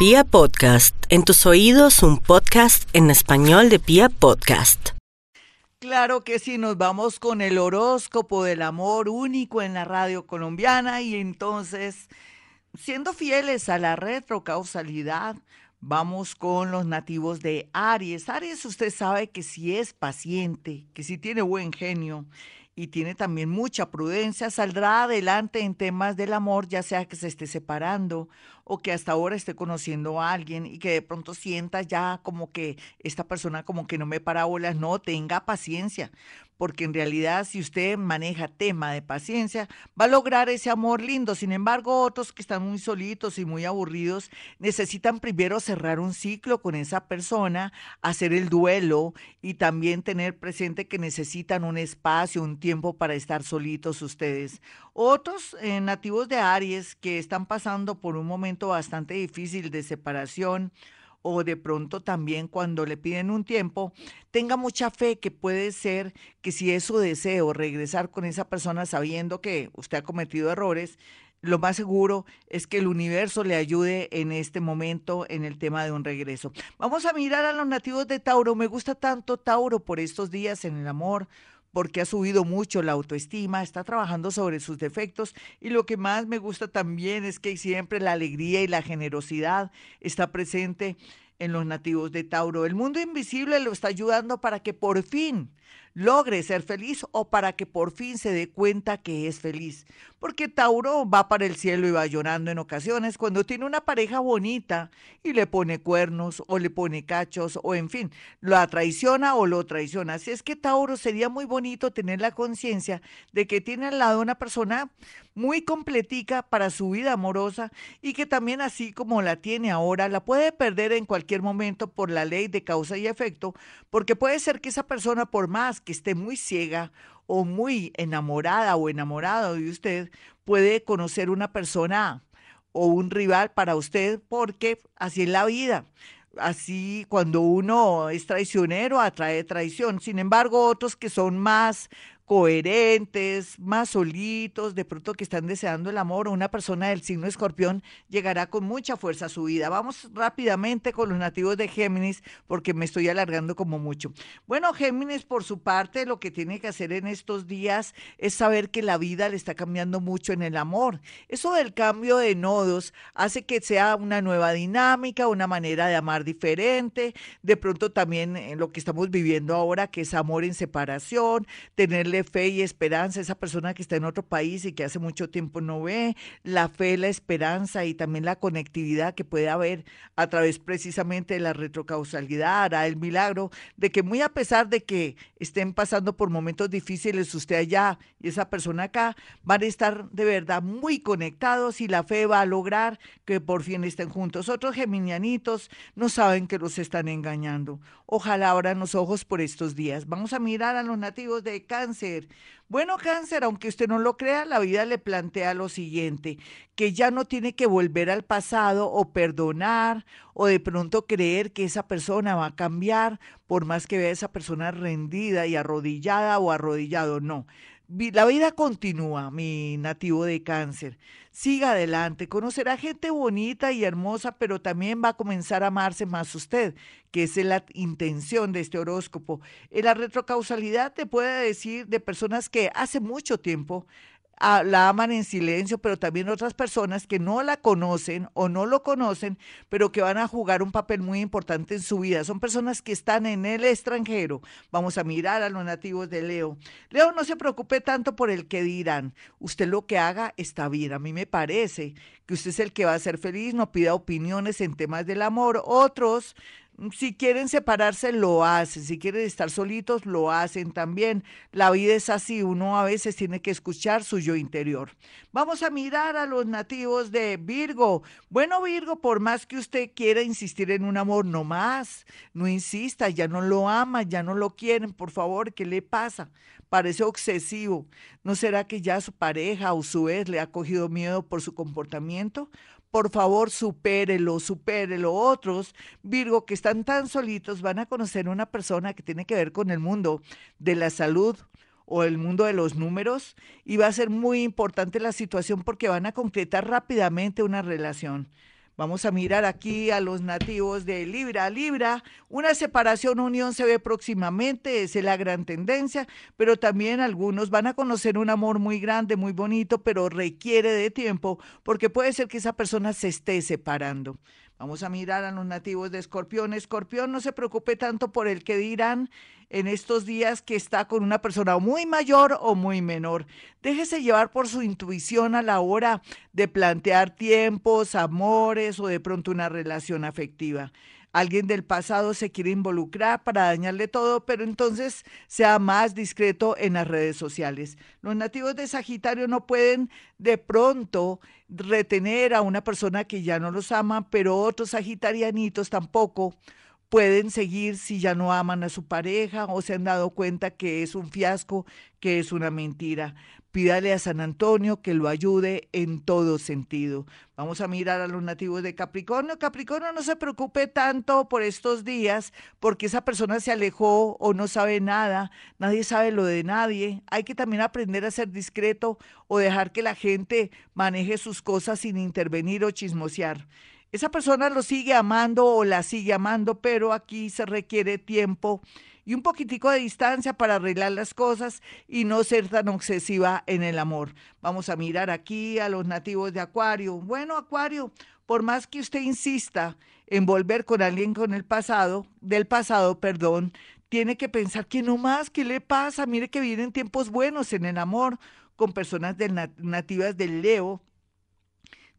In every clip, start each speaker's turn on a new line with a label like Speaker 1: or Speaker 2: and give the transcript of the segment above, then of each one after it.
Speaker 1: Pia Podcast, en tus oídos un podcast en español de Pia Podcast.
Speaker 2: Claro que sí, nos vamos con el horóscopo del amor único en la radio colombiana y entonces, siendo fieles a la retrocausalidad, vamos con los nativos de Aries. Aries, usted sabe que si es paciente, que si tiene buen genio, y tiene también mucha prudencia, saldrá adelante en temas del amor, ya sea que se esté separando o que hasta ahora esté conociendo a alguien y que de pronto sienta ya como que esta persona como que no me para bolas, no, tenga paciencia, porque en realidad si usted maneja tema de paciencia, va a lograr ese amor lindo. Sin embargo, otros que están muy solitos y muy aburridos necesitan primero cerrar un ciclo con esa persona, hacer el duelo y también tener presente que necesitan un espacio, un tiempo para estar solitos ustedes. Otros eh, nativos de Aries que están pasando por un momento bastante difícil de separación, o de pronto también cuando le piden un tiempo, tenga mucha fe que puede ser que si es su deseo regresar con esa persona sabiendo que usted ha cometido errores, lo más seguro es que el universo le ayude en este momento en el tema de un regreso. Vamos a mirar a los nativos de Tauro. Me gusta tanto Tauro por estos días en el amor, porque ha subido mucho la autoestima, está trabajando sobre sus defectos y lo que más me gusta también es que siempre la alegría y la generosidad está presente en los nativos de Tauro. El mundo invisible lo está ayudando para que por fin logre ser feliz o para que por fin se dé cuenta que es feliz. Porque Tauro va para el cielo y va llorando en ocasiones cuando tiene una pareja bonita y le pone cuernos o le pone cachos o en fin, lo traiciona o lo traiciona. Así es que Tauro sería muy bonito tener la conciencia de que tiene al lado una persona muy completica para su vida amorosa y que también así como la tiene ahora, la puede perder en cualquier momento por la ley de causa y efecto, porque puede ser que esa persona por más que esté muy ciega o muy enamorada o enamorado de usted, puede conocer una persona o un rival para usted porque así es la vida. Así cuando uno es traicionero atrae traición. Sin embargo, otros que son más coherentes, más solitos, de pronto que están deseando el amor, una persona del signo escorpión llegará con mucha fuerza a su vida. Vamos rápidamente con los nativos de Géminis, porque me estoy alargando como mucho. Bueno, Géminis, por su parte, lo que tiene que hacer en estos días es saber que la vida le está cambiando mucho en el amor. Eso del cambio de nodos hace que sea una nueva dinámica, una manera de amar diferente. De pronto también en lo que estamos viviendo ahora, que es amor en separación, tenerle fe y esperanza, esa persona que está en otro país y que hace mucho tiempo no ve, la fe, la esperanza y también la conectividad que puede haber a través precisamente de la retrocausalidad, hará el milagro de que muy a pesar de que estén pasando por momentos difíciles usted allá y esa persona acá, van a estar de verdad muy conectados y la fe va a lograr que por fin estén juntos. Otros geminianitos no saben que los están engañando. Ojalá abran los ojos por estos días. Vamos a mirar a los nativos de cáncer bueno, cáncer, aunque usted no lo crea, la vida le plantea lo siguiente, que ya no tiene que volver al pasado o perdonar o de pronto creer que esa persona va a cambiar por más que vea a esa persona rendida y arrodillada o arrodillado, no la vida continúa, mi nativo de cáncer. Siga adelante, conocerá gente bonita y hermosa, pero también va a comenzar a amarse más usted, que es la intención de este horóscopo. La retrocausalidad te puede decir de personas que hace mucho tiempo la aman en silencio, pero también otras personas que no la conocen o no lo conocen, pero que van a jugar un papel muy importante en su vida. Son personas que están en el extranjero. Vamos a mirar a los nativos de Leo. Leo, no se preocupe tanto por el que dirán. Usted lo que haga está bien. A mí me parece que usted es el que va a ser feliz, no pida opiniones en temas del amor. Otros si quieren separarse, lo hacen. Si quieren estar solitos, lo hacen también. La vida es así. Uno a veces tiene que escuchar su yo interior. Vamos a mirar a los nativos de Virgo. Bueno, Virgo, por más que usted quiera insistir en un amor, no más. No insista, ya no lo ama, ya no lo quieren. Por favor, ¿qué le pasa? Parece obsesivo. ¿No será que ya su pareja o su ex le ha cogido miedo por su comportamiento? Por favor, supérelo, supérelo. Otros, Virgo, que están tan solitos, van a conocer una persona que tiene que ver con el mundo de la salud o el mundo de los números y va a ser muy importante la situación porque van a concretar rápidamente una relación. Vamos a mirar aquí a los nativos de Libra a Libra. Una separación unión se ve próximamente, es la gran tendencia, pero también algunos van a conocer un amor muy grande, muy bonito, pero requiere de tiempo porque puede ser que esa persona se esté separando. Vamos a mirar a los nativos de Escorpión. Escorpión, no se preocupe tanto por el que dirán en estos días que está con una persona muy mayor o muy menor. Déjese llevar por su intuición a la hora de plantear tiempos, amores o de pronto una relación afectiva alguien del pasado se quiere involucrar para dañarle todo, pero entonces sea más discreto en las redes sociales. Los nativos de Sagitario no pueden de pronto retener a una persona que ya no los ama, pero otros sagitarianitos tampoco pueden seguir si ya no aman a su pareja o se han dado cuenta que es un fiasco, que es una mentira. Pídale a San Antonio que lo ayude en todo sentido. Vamos a mirar a los nativos de Capricornio. Capricornio no se preocupe tanto por estos días porque esa persona se alejó o no sabe nada. Nadie sabe lo de nadie. Hay que también aprender a ser discreto o dejar que la gente maneje sus cosas sin intervenir o chismosear. Esa persona lo sigue amando o la sigue amando, pero aquí se requiere tiempo y un poquitico de distancia para arreglar las cosas y no ser tan obsesiva en el amor. Vamos a mirar aquí a los nativos de Acuario. Bueno, Acuario, por más que usted insista en volver con alguien con el pasado, del pasado, perdón, tiene que pensar que no más, ¿qué le pasa? Mire que vienen tiempos buenos en el amor con personas nativas del Leo,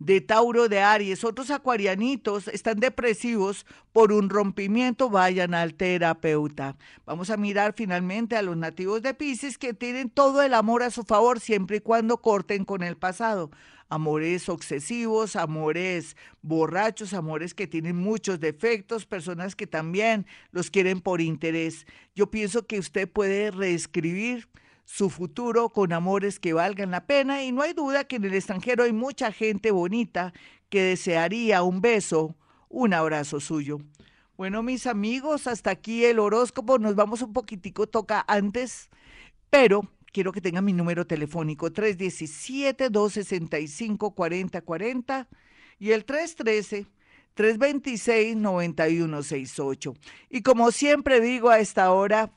Speaker 2: de Tauro de Aries, otros acuarianitos están depresivos por un rompimiento, vayan al terapeuta. Vamos a mirar finalmente a los nativos de Pisces que tienen todo el amor a su favor siempre y cuando corten con el pasado. Amores obsesivos, amores borrachos, amores que tienen muchos defectos, personas que también los quieren por interés. Yo pienso que usted puede reescribir su futuro con amores que valgan la pena y no hay duda que en el extranjero hay mucha gente bonita que desearía un beso, un abrazo suyo. Bueno, mis amigos, hasta aquí el horóscopo. Nos vamos un poquitico, toca antes, pero quiero que tengan mi número telefónico 317-265-4040 y el 313. 326-9168. Y como siempre digo a esta hora,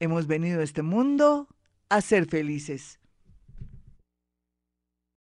Speaker 2: hemos venido a este mundo a ser felices.